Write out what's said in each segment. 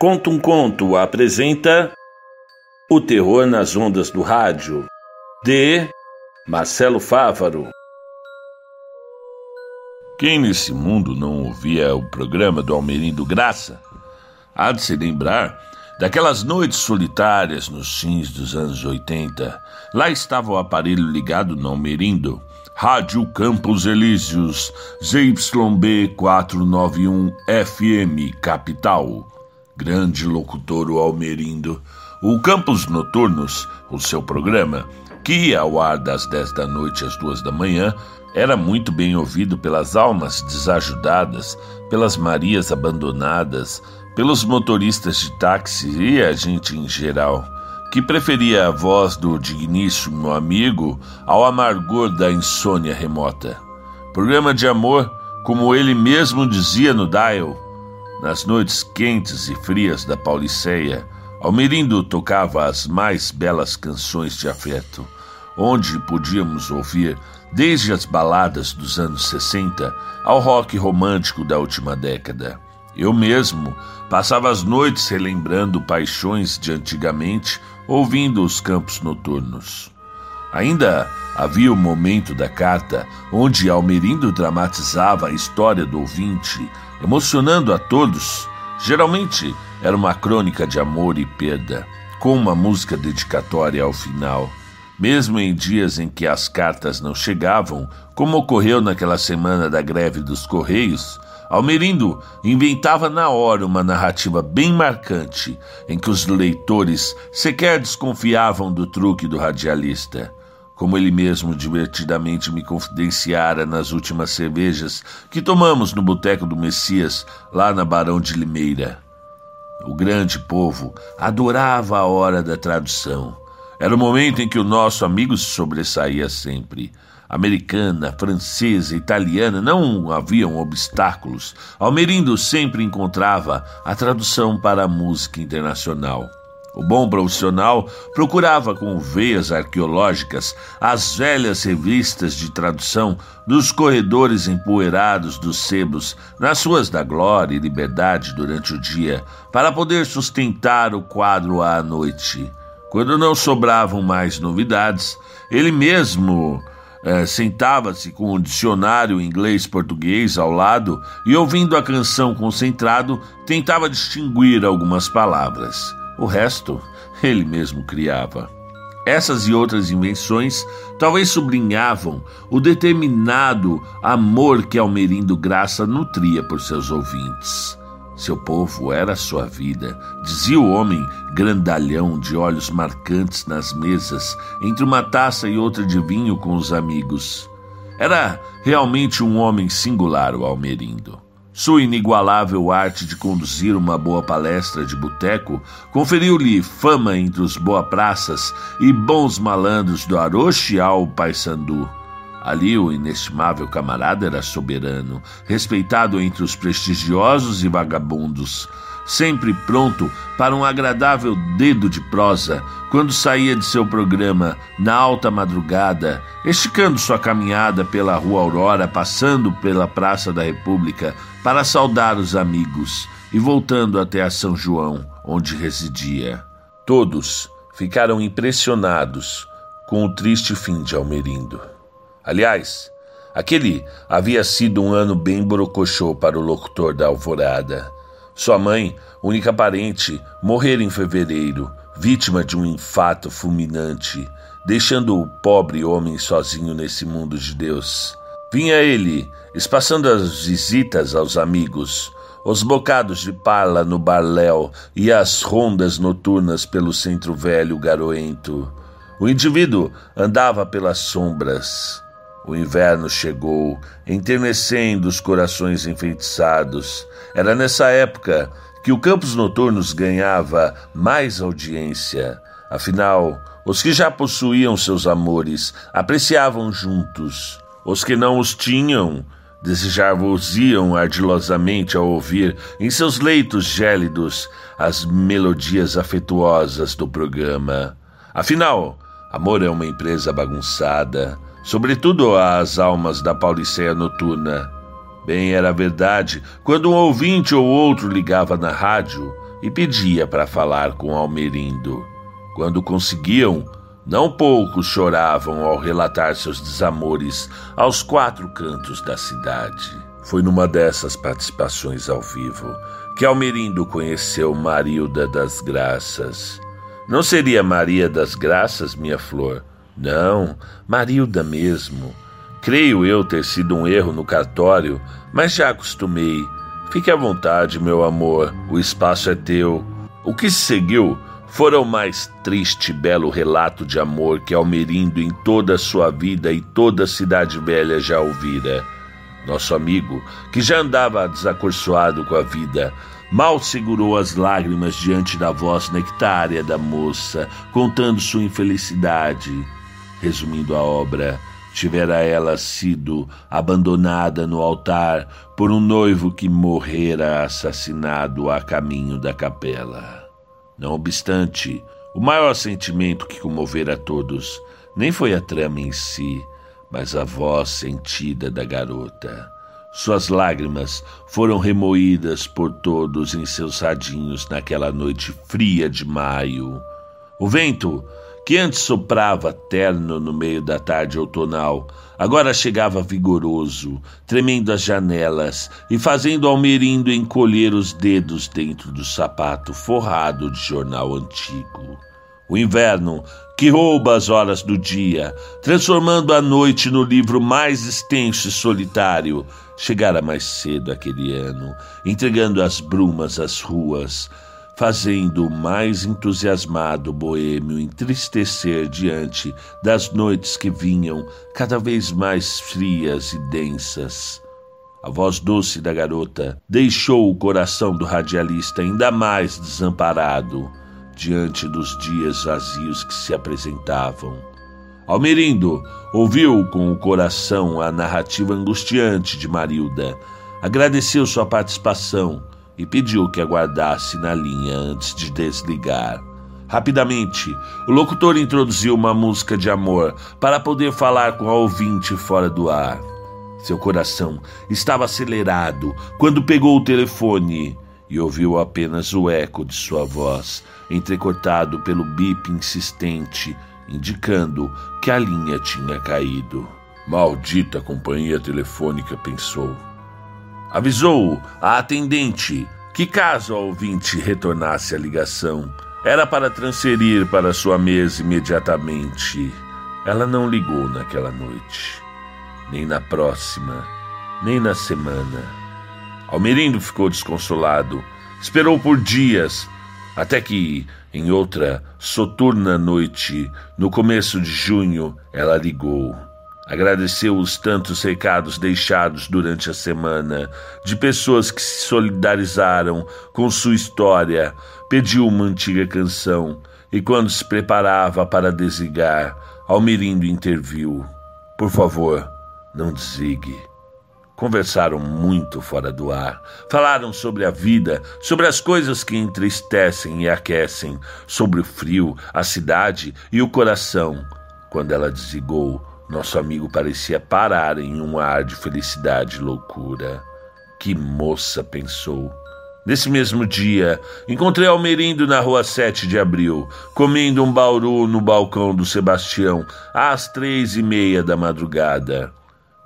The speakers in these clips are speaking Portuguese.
Conta um Conto apresenta O Terror nas Ondas do Rádio, de Marcelo Fávaro. Quem nesse mundo não ouvia o programa do Almerindo Graça há de se lembrar daquelas noites solitárias nos fins dos anos 80. Lá estava o aparelho ligado no Almerindo, Rádio Campos Elíseos, ZYB 491 FM Capital grande locutor o Almerindo. O Campos Noturnos, o seu programa, que ia ao ar das 10 da noite às duas da manhã, era muito bem ouvido pelas almas desajudadas, pelas Marias abandonadas, pelos motoristas de táxi e a gente em geral, que preferia a voz do digníssimo amigo ao amargor da insônia remota. Programa de amor, como ele mesmo dizia no dial, nas noites quentes e frias da Pauliceia, Almerindo tocava as mais belas canções de afeto, onde podíamos ouvir desde as baladas dos anos 60 ao rock romântico da última década. Eu mesmo passava as noites relembrando paixões de antigamente, ouvindo os campos noturnos. Ainda havia o momento da carta onde Almerindo dramatizava a história do ouvinte, emocionando a todos. Geralmente era uma crônica de amor e perda, com uma música dedicatória ao final. Mesmo em dias em que as cartas não chegavam, como ocorreu naquela semana da greve dos Correios, Almerindo inventava na hora uma narrativa bem marcante, em que os leitores sequer desconfiavam do truque do radialista como ele mesmo divertidamente me confidenciara nas últimas cervejas que tomamos no Boteco do Messias, lá na Barão de Limeira. O grande povo adorava a hora da tradução. Era o momento em que o nosso amigo se sobressaía sempre. Americana, francesa, italiana, não haviam obstáculos. Almerindo sempre encontrava a tradução para a música internacional. O bom profissional procurava com veias arqueológicas as velhas revistas de tradução dos corredores empoeirados dos sebos nas ruas da glória e liberdade durante o dia, para poder sustentar o quadro à noite. Quando não sobravam mais novidades, ele mesmo eh, sentava-se com o dicionário inglês-português ao lado e, ouvindo a canção concentrado, tentava distinguir algumas palavras. O resto ele mesmo criava. Essas e outras invenções talvez sublinhavam o determinado amor que Almerindo Graça nutria por seus ouvintes. Seu povo era sua vida, dizia o homem grandalhão de olhos marcantes nas mesas, entre uma taça e outra de vinho com os amigos. Era realmente um homem singular, o Almerindo. Sua inigualável arte de conduzir uma boa palestra de boteco conferiu-lhe fama entre os boa-praças e bons malandros do Aroche ao Paysandu. Ali o inestimável camarada era soberano, respeitado entre os prestigiosos e vagabundos, sempre pronto para um agradável dedo de prosa quando saía de seu programa na alta madrugada, esticando sua caminhada pela Rua Aurora, passando pela Praça da República para saudar os amigos e voltando até a São João, onde residia. Todos ficaram impressionados com o triste fim de Almerindo. Aliás, aquele havia sido um ano bem borocochô para o locutor da Alvorada. Sua mãe, única parente, morrera em fevereiro, vítima de um infarto fulminante, deixando o pobre homem sozinho nesse mundo de Deus. Vinha ele, espaçando as visitas aos amigos, os bocados de parla no barléu e as rondas noturnas pelo centro velho garoento. O indivíduo andava pelas sombras. O inverno chegou, enternecendo os corações enfeitiçados. Era nessa época que o Campos Noturnos ganhava mais audiência. Afinal, os que já possuíam seus amores apreciavam juntos. Os que não os tinham desejavam-iam ardilosamente ao ouvir em seus leitos gélidos as melodias afetuosas do programa. Afinal, amor é uma empresa bagunçada sobretudo às almas da Pauliceia noturna. Bem, era verdade quando um ouvinte ou outro ligava na rádio e pedia para falar com Almerindo. Quando conseguiam, não poucos choravam ao relatar seus desamores aos quatro cantos da cidade. Foi numa dessas participações ao vivo que Almerindo conheceu Marilda das Graças. Não seria Maria das Graças, minha flor? Não, Marilda mesmo. Creio eu ter sido um erro no cartório, mas já acostumei. Fique à vontade, meu amor, o espaço é teu. O que se seguiu fora o mais triste e belo relato de amor que Almerindo em toda a sua vida e toda a cidade velha já ouvira. Nosso amigo, que já andava desacorçoado com a vida, mal segurou as lágrimas diante da voz nectária da moça, contando sua infelicidade. Resumindo a obra, tivera ela sido abandonada no altar por um noivo que morrera assassinado a caminho da capela. Não obstante, o maior sentimento que comovera a todos nem foi a trama em si, mas a voz sentida da garota. Suas lágrimas foram remoídas por todos em seus radinhos naquela noite fria de maio. O vento que antes soprava terno no meio da tarde outonal, agora chegava vigoroso, tremendo as janelas e fazendo Almerindo encolher os dedos dentro do sapato forrado de jornal antigo. O inverno, que rouba as horas do dia, transformando a noite no livro mais extenso e solitário, chegara mais cedo aquele ano, entregando as brumas às ruas, fazendo o mais entusiasmado boêmio entristecer diante das noites que vinham cada vez mais frias e densas. A voz doce da garota deixou o coração do radialista ainda mais desamparado diante dos dias vazios que se apresentavam. Almerindo ouviu com o coração a narrativa angustiante de Marilda, agradeceu sua participação e pediu que aguardasse na linha antes de desligar. Rapidamente, o locutor introduziu uma música de amor para poder falar com a ouvinte fora do ar. Seu coração estava acelerado quando pegou o telefone e ouviu apenas o eco de sua voz, entrecortado pelo bip insistente, indicando que a linha tinha caído. Maldita companhia telefônica, pensou. Avisou a atendente que, caso a ouvinte retornasse a ligação, era para transferir para sua mesa imediatamente. Ela não ligou naquela noite, nem na próxima, nem na semana. Almerindo ficou desconsolado. Esperou por dias, até que, em outra soturna noite, no começo de junho, ela ligou. Agradeceu os tantos recados deixados durante a semana de pessoas que se solidarizaram com sua história, pediu uma antiga canção e, quando se preparava para desligar, Almerindo interviu. Por favor, não desligue. Conversaram muito fora do ar. Falaram sobre a vida, sobre as coisas que entristecem e aquecem, sobre o frio, a cidade e o coração. Quando ela desligou, nosso amigo parecia parar em um ar de felicidade e loucura. Que moça, pensou. Nesse mesmo dia, encontrei Almerindo na rua 7 de abril, comendo um bauru no balcão do Sebastião, às três e meia da madrugada,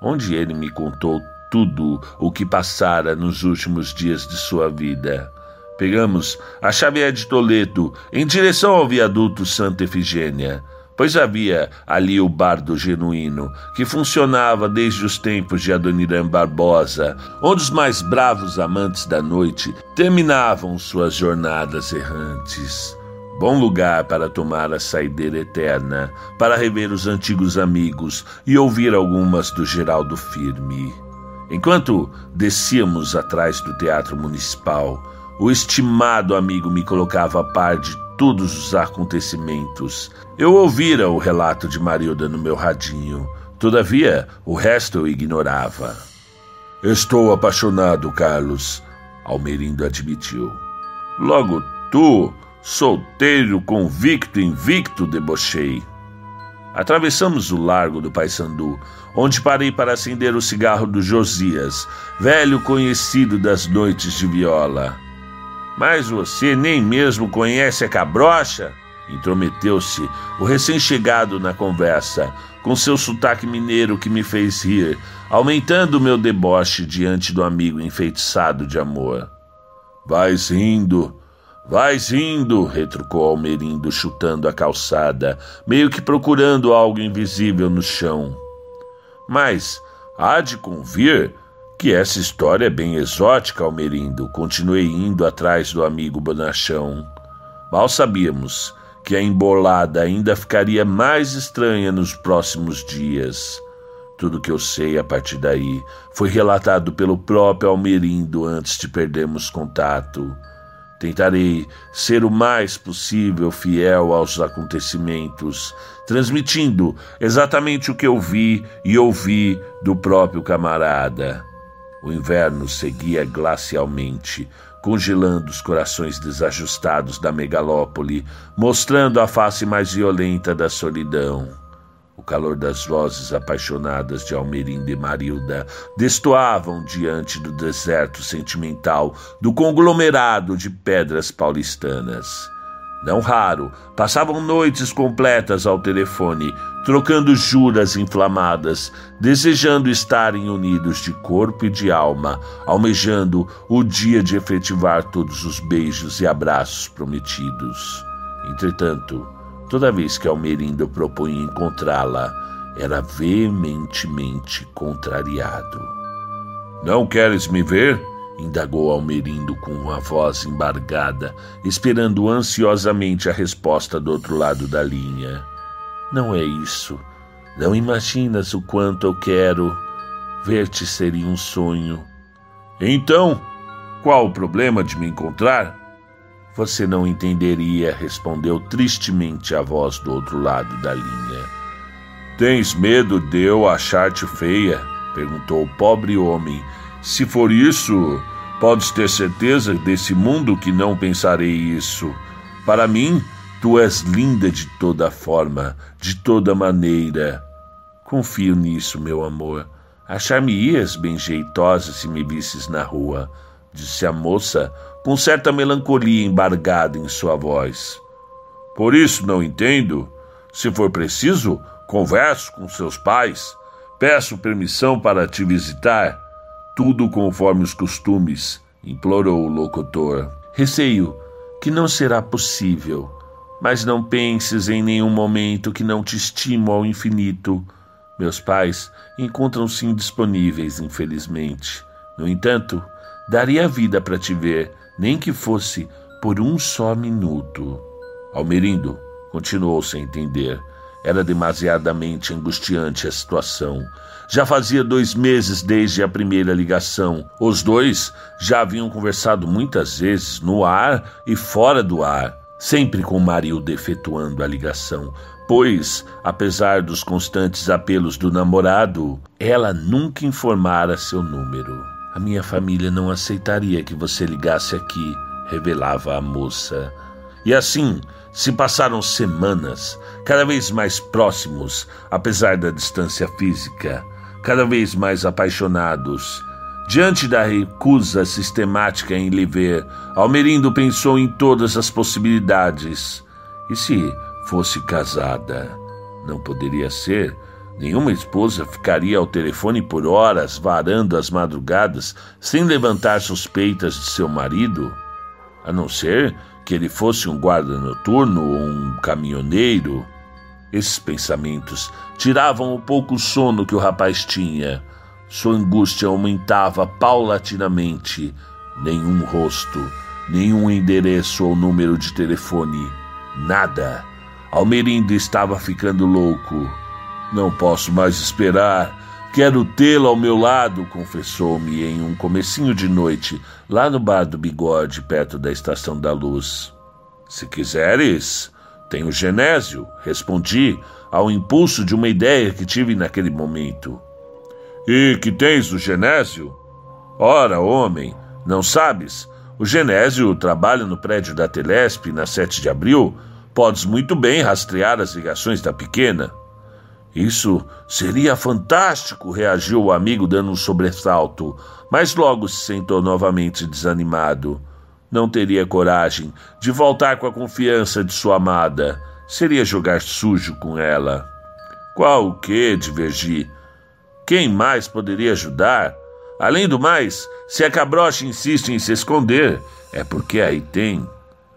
onde ele me contou tudo o que passara nos últimos dias de sua vida. Pegamos a Xavier de Toledo em direção ao viaduto Santa Efigênia pois havia ali o bardo genuíno, que funcionava desde os tempos de Adoniran Barbosa, onde os mais bravos amantes da noite terminavam suas jornadas errantes. Bom lugar para tomar a saideira eterna, para rever os antigos amigos e ouvir algumas do Geraldo Firme. Enquanto descíamos atrás do Teatro Municipal, o estimado amigo me colocava a par de todos os acontecimentos. Eu ouvira o relato de Marilda no meu radinho, todavia o resto eu ignorava. Estou apaixonado, Carlos, Almerindo admitiu. Logo tu, solteiro, convicto, invicto, debochei. Atravessamos o largo do Paissandu, onde parei para acender o cigarro do Josias, velho conhecido das noites de viola. Mas você nem mesmo conhece a cabrocha? Intrometeu-se o recém-chegado na conversa, com seu sotaque mineiro que me fez rir, aumentando meu deboche diante do amigo enfeitiçado de amor. Vais rindo, vais rindo, retrucou Almerindo, chutando a calçada, meio que procurando algo invisível no chão. Mas há de convir que essa história é bem exótica, Almerindo. Continuei indo atrás do amigo Bonachão. Mal sabíamos que a embolada ainda ficaria mais estranha nos próximos dias. Tudo que eu sei a partir daí foi relatado pelo próprio Almerindo antes de perdermos contato. Tentarei ser o mais possível fiel aos acontecimentos, transmitindo exatamente o que eu vi e ouvi do próprio camarada. O inverno seguia glacialmente, congelando os corações desajustados da megalópole, mostrando a face mais violenta da solidão. O calor das vozes apaixonadas de Almerinda e Marilda destoavam diante do deserto sentimental do conglomerado de pedras paulistanas. Não raro, passavam noites completas ao telefone, trocando juras inflamadas, desejando estarem unidos de corpo e de alma, almejando o dia de efetivar todos os beijos e abraços prometidos. Entretanto, toda vez que Almerindo propunha encontrá-la, era veementemente contrariado. Não queres me ver? Indagou Almerindo com uma voz embargada, esperando ansiosamente a resposta do outro lado da linha. Não é isso. Não imaginas o quanto eu quero. Ver-te seria um sonho. Então, qual o problema de me encontrar? Você não entenderia, respondeu tristemente a voz do outro lado da linha. Tens medo de eu achar-te feia? perguntou o pobre homem, se for isso, podes ter certeza desse mundo que não pensarei isso. Para mim, tu és linda de toda forma, de toda maneira. Confio nisso, meu amor. Achar-me-ias bem jeitosa se me visses na rua, disse a moça, com certa melancolia embargada em sua voz. Por isso não entendo. Se for preciso, converso com seus pais. Peço permissão para te visitar tudo conforme os costumes, implorou o locutor. Receio que não será possível, mas não penses em nenhum momento que não te estimo ao infinito. Meus pais encontram-se indisponíveis, infelizmente. No entanto, daria a vida para te ver, nem que fosse por um só minuto. Almerindo continuou sem entender. Era demasiadamente angustiante a situação. Já fazia dois meses desde a primeira ligação. Os dois já haviam conversado muitas vezes, no ar e fora do ar, sempre com Marilda efetuando a ligação, pois, apesar dos constantes apelos do namorado, ela nunca informara seu número. A minha família não aceitaria que você ligasse aqui, revelava a moça. E assim se passaram semanas, cada vez mais próximos, apesar da distância física, cada vez mais apaixonados. Diante da recusa sistemática em lhe ver, Almerindo pensou em todas as possibilidades. E se fosse casada? Não poderia ser. Nenhuma esposa ficaria ao telefone por horas, varando as madrugadas, sem levantar suspeitas de seu marido? A não ser que ele fosse um guarda noturno ou um caminhoneiro. Esses pensamentos tiravam o pouco sono que o rapaz tinha. Sua angústia aumentava paulatinamente. Nenhum rosto, nenhum endereço ou número de telefone. Nada. Almerindo estava ficando louco. Não posso mais esperar. Quero tê-lo ao meu lado, confessou-me em um comecinho de noite, lá no bar do Bigode, perto da Estação da Luz. Se quiseres, tenho Genésio, respondi ao impulso de uma ideia que tive naquele momento. E que tens o Genésio? Ora, homem, não sabes? O Genésio trabalha no prédio da Telesp na 7 de abril. Podes muito bem rastrear as ligações da pequena. Isso seria fantástico, reagiu o amigo, dando um sobressalto, mas logo se sentou novamente desanimado. Não teria coragem de voltar com a confiança de sua amada. Seria jogar sujo com ela. Qual o que, divergi? Quem mais poderia ajudar? Além do mais, se a cabrocha insiste em se esconder, é porque aí tem.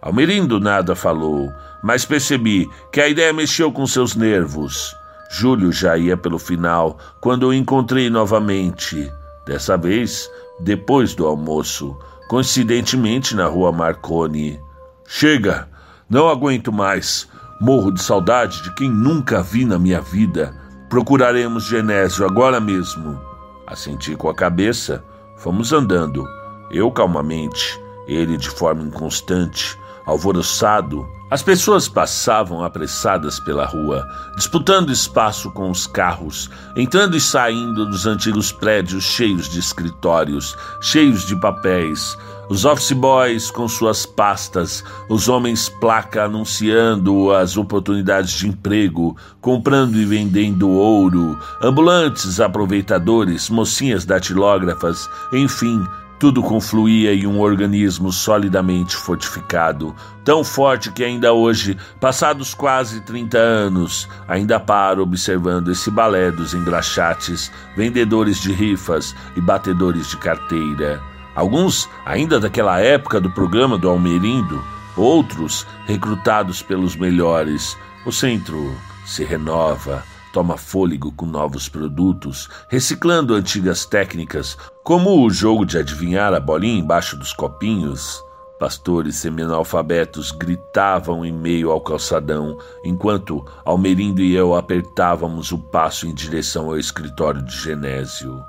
Almerindo nada falou, mas percebi que a ideia mexeu com seus nervos. Júlio já ia pelo final quando o encontrei novamente. Dessa vez, depois do almoço, coincidentemente na rua Marconi. Chega! Não aguento mais. Morro de saudade de quem nunca vi na minha vida. Procuraremos Genésio agora mesmo. Assenti com a cabeça. Fomos andando. Eu calmamente, ele de forma inconstante, alvoroçado, as pessoas passavam apressadas pela rua, disputando espaço com os carros, entrando e saindo dos antigos prédios cheios de escritórios, cheios de papéis, os office boys com suas pastas, os homens placa anunciando as oportunidades de emprego, comprando e vendendo ouro, ambulantes aproveitadores, mocinhas datilógrafas, enfim, tudo confluía em um organismo solidamente fortificado, tão forte que ainda hoje, passados quase 30 anos, ainda paro observando esse balé dos engraxates, vendedores de rifas e batedores de carteira. Alguns ainda daquela época do programa do Almerindo, outros recrutados pelos melhores. O centro se renova, toma fôlego com novos produtos, reciclando antigas técnicas, como o jogo de adivinhar a bolinha embaixo dos copinhos. Pastores semi-analfabetos gritavam em meio ao calçadão, enquanto Almerindo e eu apertávamos o passo em direção ao escritório de Genésio.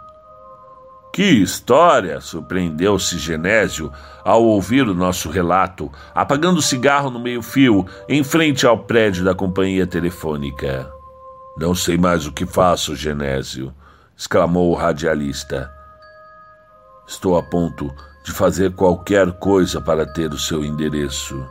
Que história! surpreendeu-se Genésio ao ouvir o nosso relato, apagando o cigarro no meio-fio em frente ao prédio da companhia telefônica. Não sei mais o que faço, Genésio, exclamou o radialista. Estou a ponto de fazer qualquer coisa para ter o seu endereço.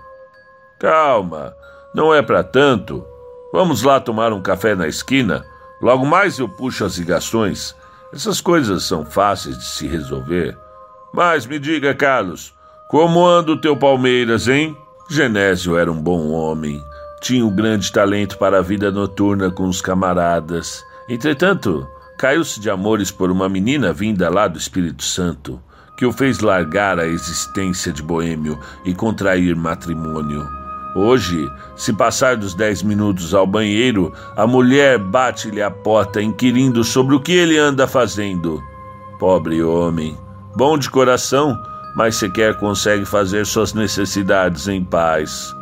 Calma, não é para tanto. Vamos lá tomar um café na esquina. Logo mais eu puxo as ligações. Essas coisas são fáceis de se resolver. Mas me diga, Carlos, como anda o teu Palmeiras, hein? Genésio era um bom homem, tinha um grande talento para a vida noturna com os camaradas. Entretanto, caiu-se de amores por uma menina vinda lá do Espírito Santo, que o fez largar a existência de boêmio e contrair matrimônio. Hoje, se passar dos dez minutos ao banheiro, a mulher bate-lhe a porta inquirindo sobre o que ele anda fazendo. Pobre homem, bom de coração, mas sequer consegue fazer suas necessidades em paz.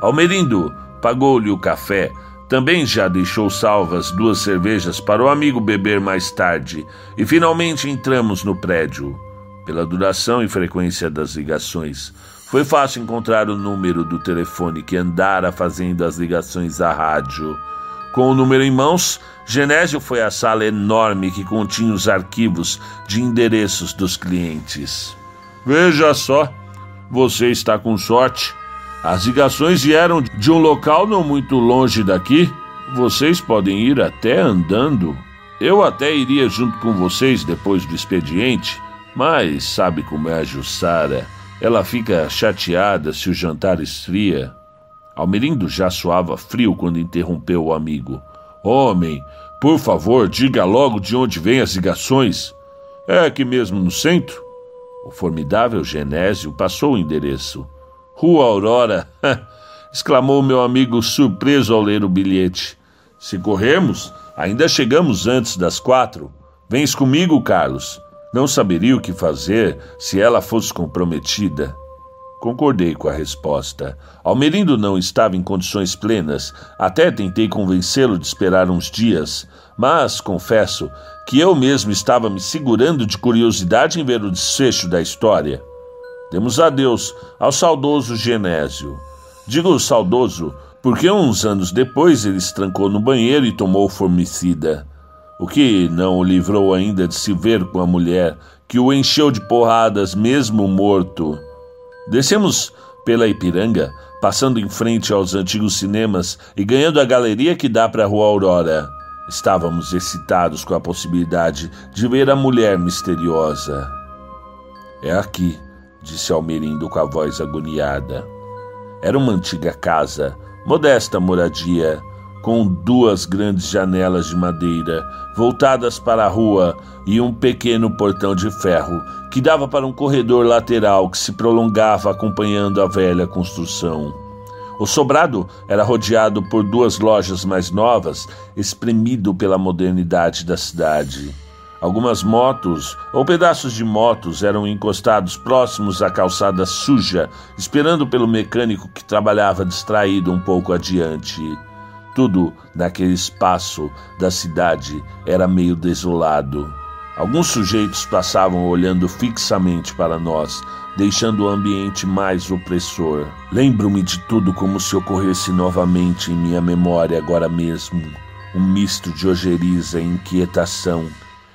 Almerindo pagou-lhe o café, também já deixou salvas duas cervejas para o amigo beber mais tarde, e finalmente entramos no prédio. Pela duração e frequência das ligações, foi fácil encontrar o número do telefone que andara fazendo as ligações à rádio. Com o número em mãos, Genésio foi à sala enorme que continha os arquivos de endereços dos clientes. Veja só, você está com sorte. As ligações vieram de um local não muito longe daqui. Vocês podem ir até andando. Eu até iria junto com vocês depois do expediente, mas sabe como é a Jussara. Ela fica chateada se o jantar esfria. Almerindo já soava frio quando interrompeu o amigo. Homem, por favor, diga logo de onde vêm as ligações. É aqui mesmo no centro? O formidável Genésio passou o endereço. Rua Aurora, exclamou meu amigo surpreso ao ler o bilhete. Se corrermos, ainda chegamos antes das quatro. Vens comigo, Carlos. Não saberia o que fazer se ela fosse comprometida. Concordei com a resposta. Almerindo não estava em condições plenas. Até tentei convencê-lo de esperar uns dias, mas confesso que eu mesmo estava me segurando de curiosidade em ver o desfecho da história. Demos adeus ao saudoso Genésio. Digo saudoso porque uns anos depois ele se trancou no banheiro e tomou formicida o que não o livrou ainda de se ver com a mulher que o encheu de porradas, mesmo morto. Descemos pela Ipiranga, passando em frente aos antigos cinemas e ganhando a galeria que dá para a Rua Aurora. Estávamos excitados com a possibilidade de ver a mulher misteriosa. É aqui, disse Almerindo com a voz agoniada. Era uma antiga casa, modesta moradia, com duas grandes janelas de madeira voltadas para a rua e um pequeno portão de ferro que dava para um corredor lateral que se prolongava acompanhando a velha construção. O sobrado era rodeado por duas lojas mais novas, espremido pela modernidade da cidade. Algumas motos ou pedaços de motos eram encostados próximos à calçada suja, esperando pelo mecânico que trabalhava distraído um pouco adiante. Tudo naquele espaço da cidade era meio desolado. Alguns sujeitos passavam olhando fixamente para nós, deixando o ambiente mais opressor. Lembro-me de tudo como se ocorresse novamente em minha memória agora mesmo. Um misto de ojeriza e inquietação.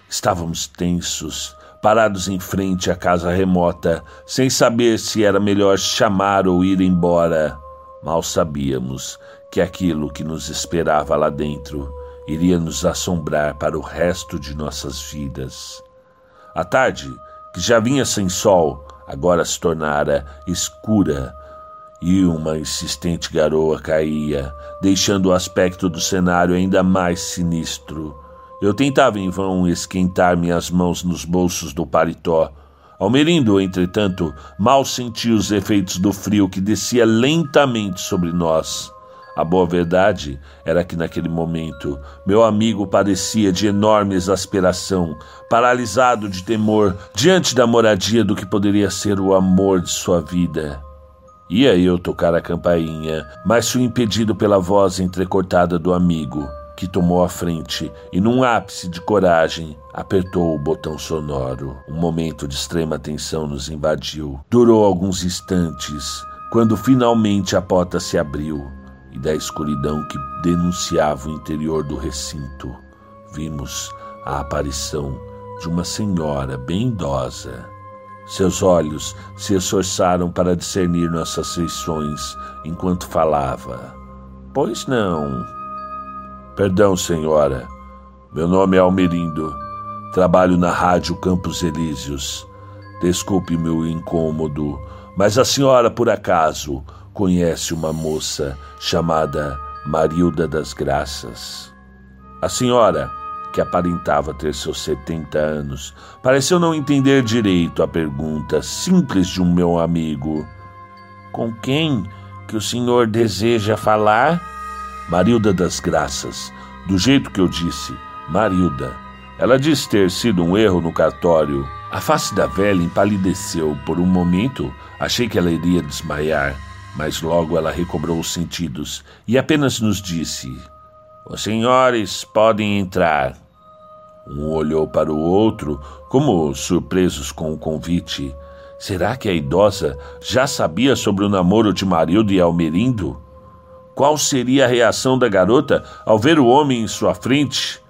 Estávamos tensos, parados em frente à casa remota, sem saber se era melhor chamar ou ir embora. Mal sabíamos que aquilo que nos esperava lá dentro iria nos assombrar para o resto de nossas vidas. A tarde, que já vinha sem sol, agora se tornara escura e uma insistente garoa caía, deixando o aspecto do cenário ainda mais sinistro. Eu tentava em vão esquentar minhas mãos nos bolsos do paletó. Almerindo, entretanto, mal sentia os efeitos do frio que descia lentamente sobre nós. A boa verdade era que naquele momento meu amigo padecia de enorme exasperação, paralisado de temor diante da moradia do que poderia ser o amor de sua vida. Ia eu tocar a campainha, mas fui impedido pela voz entrecortada do amigo, que tomou a frente e, num ápice de coragem, apertou o botão sonoro. Um momento de extrema tensão nos invadiu. Durou alguns instantes, quando finalmente a porta se abriu e da escuridão que denunciava o interior do recinto, vimos a aparição de uma senhora bem idosa. Seus olhos se esforçaram para discernir nossas feições enquanto falava. Pois não. Perdão, senhora. Meu nome é Almerindo. Trabalho na rádio Campos Elíseos. Desculpe meu incômodo, mas a senhora, por acaso, conhece uma moça chamada Marilda das Graças. A senhora, que aparentava ter seus 70 anos, pareceu não entender direito a pergunta simples de um meu amigo. Com quem que o senhor deseja falar? Marilda das Graças, do jeito que eu disse, Marilda. Ela disse ter sido um erro no cartório. A face da velha empalideceu por um momento. Achei que ela iria desmaiar mas logo ela recobrou os sentidos e apenas nos disse: Os senhores podem entrar. Um olhou para o outro, como surpresos com o convite. Será que a idosa já sabia sobre o namoro de Marildo e Almerindo? Qual seria a reação da garota ao ver o homem em sua frente?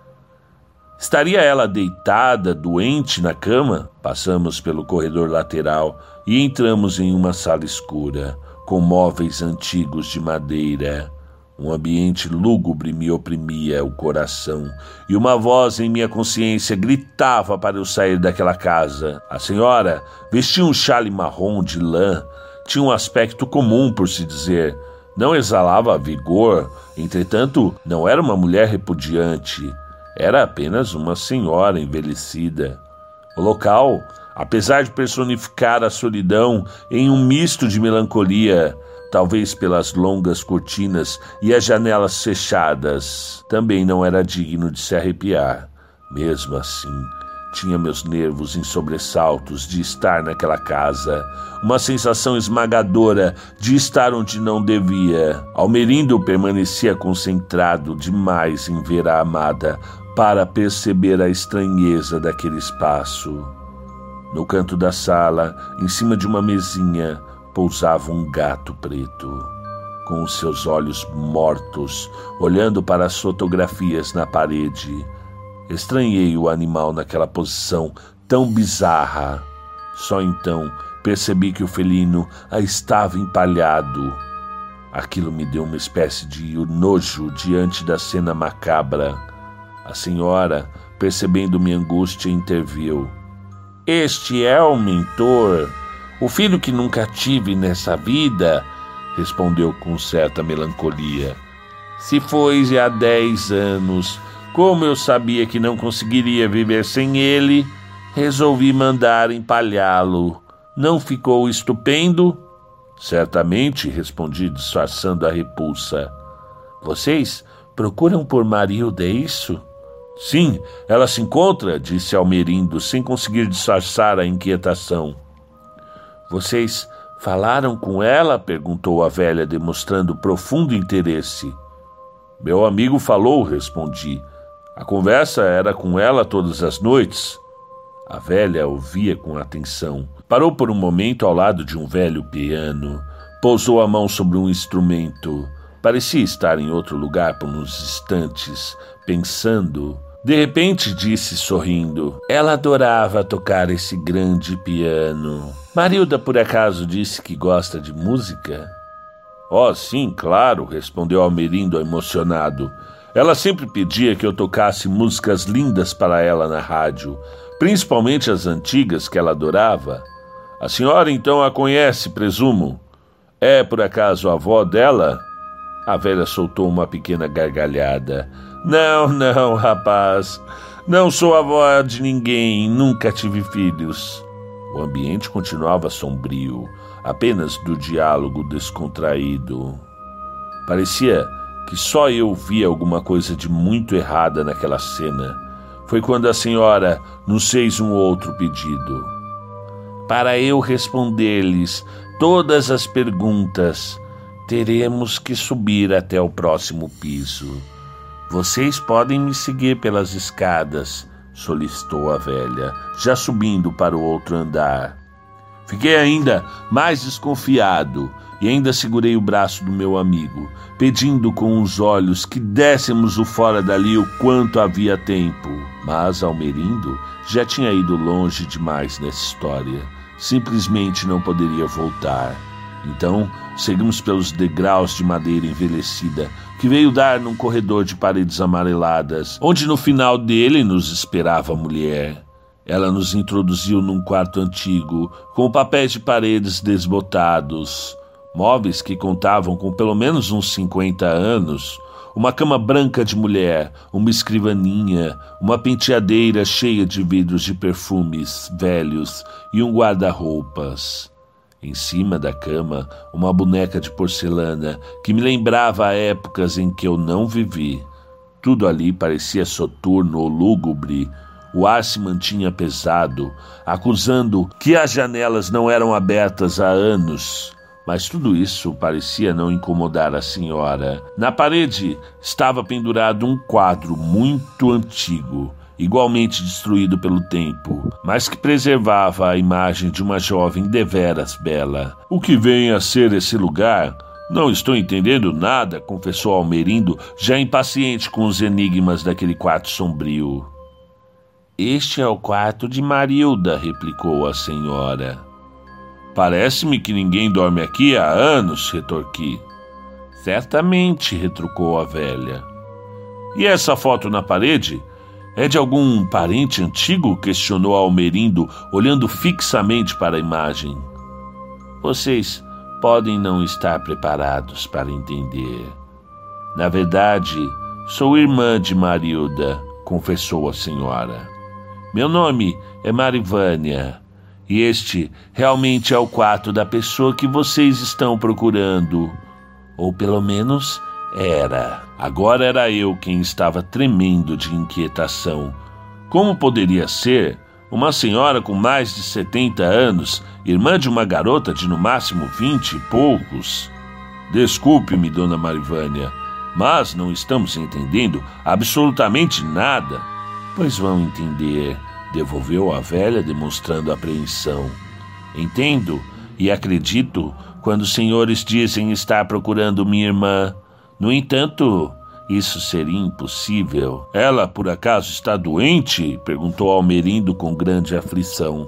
Estaria ela deitada, doente na cama? Passamos pelo corredor lateral e entramos em uma sala escura com móveis antigos de madeira. Um ambiente lúgubre me oprimia o coração, e uma voz em minha consciência gritava para eu sair daquela casa. A senhora vestia um chale marrom de lã, tinha um aspecto comum, por se dizer. Não exalava vigor, entretanto, não era uma mulher repudiante, era apenas uma senhora envelhecida. O local apesar de personificar a solidão em um misto de melancolia, talvez pelas longas cortinas e as janelas fechadas, também não era digno de se arrepiar. Mesmo assim, tinha meus nervos em sobressaltos de estar naquela casa, uma sensação esmagadora de estar onde não devia. Almerindo permanecia concentrado demais em ver a amada para perceber a estranheza daquele espaço. No canto da sala, em cima de uma mesinha, pousava um gato preto, com os seus olhos mortos, olhando para as fotografias na parede. Estranhei o animal naquela posição tão bizarra. Só então percebi que o felino a estava empalhado. Aquilo me deu uma espécie de nojo diante da cena macabra. A senhora, percebendo minha angústia, interviu. Este é o mentor, o filho que nunca tive nessa vida, respondeu com certa melancolia. Se foi há dez anos, como eu sabia que não conseguiria viver sem ele, resolvi mandar empalhá-lo. Não ficou estupendo? Certamente, respondi, disfarçando a repulsa. Vocês procuram por Marilda, é isso? Sim, ela se encontra, disse Almerindo, sem conseguir disfarçar a inquietação. Vocês falaram com ela? perguntou a velha, demonstrando profundo interesse. Meu amigo falou, respondi. A conversa era com ela todas as noites. A velha ouvia com atenção. Parou por um momento ao lado de um velho piano. Pousou a mão sobre um instrumento. Parecia estar em outro lugar por uns instantes, pensando. De repente disse sorrindo: Ela adorava tocar esse grande piano. Marilda, por acaso, disse que gosta de música? Oh, sim, claro, respondeu Almerindo emocionado. Ela sempre pedia que eu tocasse músicas lindas para ela na rádio, principalmente as antigas que ela adorava. A senhora então a conhece, presumo? É por acaso a avó dela? A velha soltou uma pequena gargalhada. Não, não, rapaz. Não sou avó de ninguém, nunca tive filhos. O ambiente continuava sombrio, apenas do diálogo descontraído. Parecia que só eu via alguma coisa de muito errada naquela cena. Foi quando a senhora nos fez um outro pedido. Para eu responder-lhes todas as perguntas, teremos que subir até o próximo piso. Vocês podem me seguir pelas escadas, solicitou a velha, já subindo para o outro andar. Fiquei ainda mais desconfiado e ainda segurei o braço do meu amigo, pedindo com os olhos que dessemos o fora dali o quanto havia tempo. Mas Almerindo já tinha ido longe demais nessa história. Simplesmente não poderia voltar. Então, seguimos pelos degraus de madeira envelhecida, que veio dar num corredor de paredes amareladas, onde no final dele nos esperava a mulher. Ela nos introduziu num quarto antigo, com papéis de paredes desbotados, móveis que contavam com pelo menos uns 50 anos, uma cama branca de mulher, uma escrivaninha, uma penteadeira cheia de vidros de perfumes velhos e um guarda-roupas. Em cima da cama, uma boneca de porcelana que me lembrava épocas em que eu não vivi. Tudo ali parecia soturno ou lúgubre. O ar se mantinha pesado, acusando que as janelas não eram abertas há anos. Mas tudo isso parecia não incomodar a senhora. Na parede estava pendurado um quadro muito antigo igualmente destruído pelo tempo, mas que preservava a imagem de uma jovem deveras bela. O que vem a ser esse lugar? Não estou entendendo nada, confessou Almerindo, já impaciente com os enigmas daquele quarto sombrio. Este é o quarto de Marilda, replicou a senhora. Parece-me que ninguém dorme aqui há anos, retorqui. Certamente, retrucou a velha. E essa foto na parede? É de algum parente antigo? questionou Almerindo, olhando fixamente para a imagem. Vocês podem não estar preparados para entender. Na verdade, sou irmã de Marilda, confessou a senhora. Meu nome é Marivânia, e este realmente é o quarto da pessoa que vocês estão procurando. Ou pelo menos era. Agora era eu quem estava tremendo de inquietação. Como poderia ser uma senhora com mais de 70 anos, irmã de uma garota de no máximo vinte e poucos? Desculpe-me, dona Marivânia, mas não estamos entendendo absolutamente nada. Pois vão entender, devolveu a velha, demonstrando apreensão. Entendo e acredito quando os senhores dizem estar procurando minha irmã. No entanto, isso seria impossível. Ela, por acaso, está doente? perguntou Almerindo com grande aflição.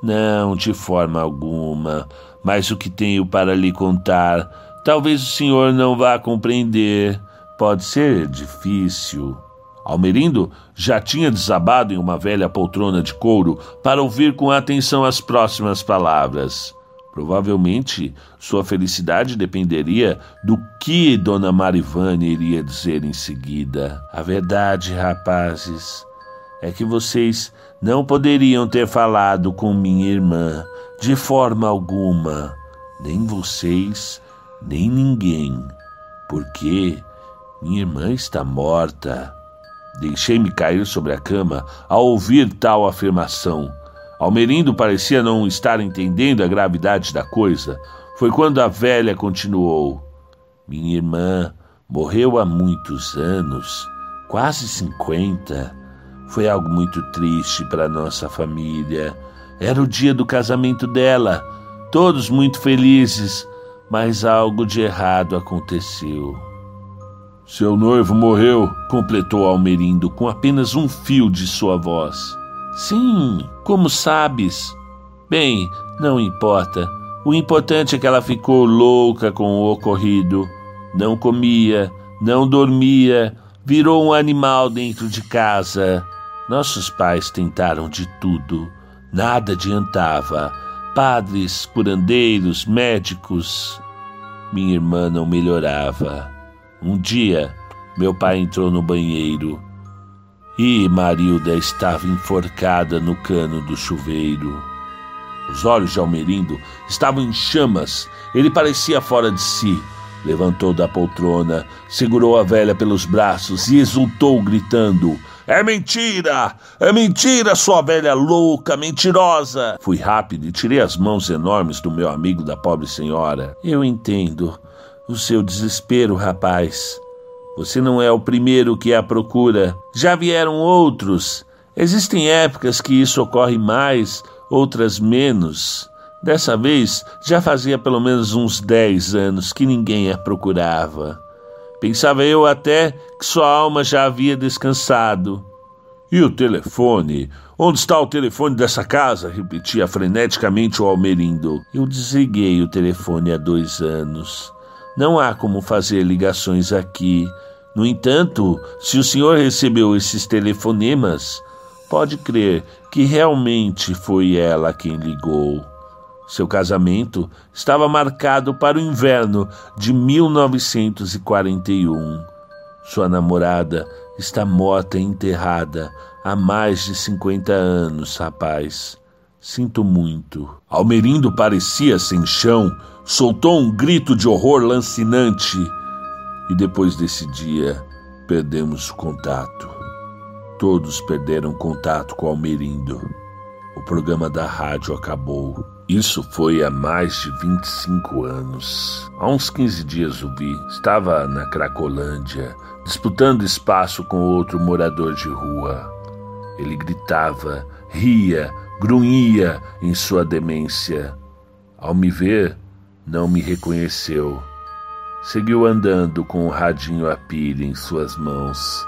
Não, de forma alguma. Mas o que tenho para lhe contar, talvez o senhor não vá compreender. Pode ser difícil. Almerindo já tinha desabado em uma velha poltrona de couro para ouvir com atenção as próximas palavras. Provavelmente sua felicidade dependeria do que Dona Marivane iria dizer em seguida. A verdade, rapazes, é que vocês não poderiam ter falado com minha irmã de forma alguma, nem vocês, nem ninguém, porque minha irmã está morta. Deixei-me cair sobre a cama ao ouvir tal afirmação. Almerindo parecia não estar entendendo a gravidade da coisa. Foi quando a velha continuou: Minha irmã morreu há muitos anos, quase cinquenta. Foi algo muito triste para nossa família. Era o dia do casamento dela, todos muito felizes, mas algo de errado aconteceu. Seu noivo morreu, completou Almerindo com apenas um fio de sua voz. Sim, como sabes? Bem, não importa. O importante é que ela ficou louca com o ocorrido. Não comia, não dormia, virou um animal dentro de casa. Nossos pais tentaram de tudo, nada adiantava. Padres, curandeiros, médicos. Minha irmã não melhorava. Um dia, meu pai entrou no banheiro e Marilda estava enforcada no cano do chuveiro. Os olhos de Almerindo estavam em chamas. Ele parecia fora de si. Levantou da poltrona, segurou a velha pelos braços e exultou, gritando: É mentira! É mentira, sua velha louca, mentirosa! Fui rápido e tirei as mãos enormes do meu amigo da pobre senhora. Eu entendo o seu desespero, rapaz. Você não é o primeiro que a procura. Já vieram outros. Existem épocas que isso ocorre mais, outras menos. Dessa vez, já fazia pelo menos uns dez anos que ninguém a procurava. Pensava eu até que sua alma já havia descansado. E o telefone? Onde está o telefone dessa casa? repetia freneticamente o Almerindo. Eu desliguei o telefone há dois anos. Não há como fazer ligações aqui. No entanto, se o senhor recebeu esses telefonemas, pode crer que realmente foi ela quem ligou. Seu casamento estava marcado para o inverno de 1941. Sua namorada está morta e enterrada há mais de 50 anos, rapaz. Sinto muito. Almerindo parecia sem chão soltou um grito de horror lancinante e depois desse dia perdemos contato. Todos perderam contato com Almerindo. O programa da rádio acabou. Isso foi há mais de 25 anos. Há uns 15 dias o vi. Estava na Cracolândia, disputando espaço com outro morador de rua. Ele gritava, ria, grunhia em sua demência. Ao me ver, não me reconheceu. Seguiu andando com o radinho a pilha em suas mãos.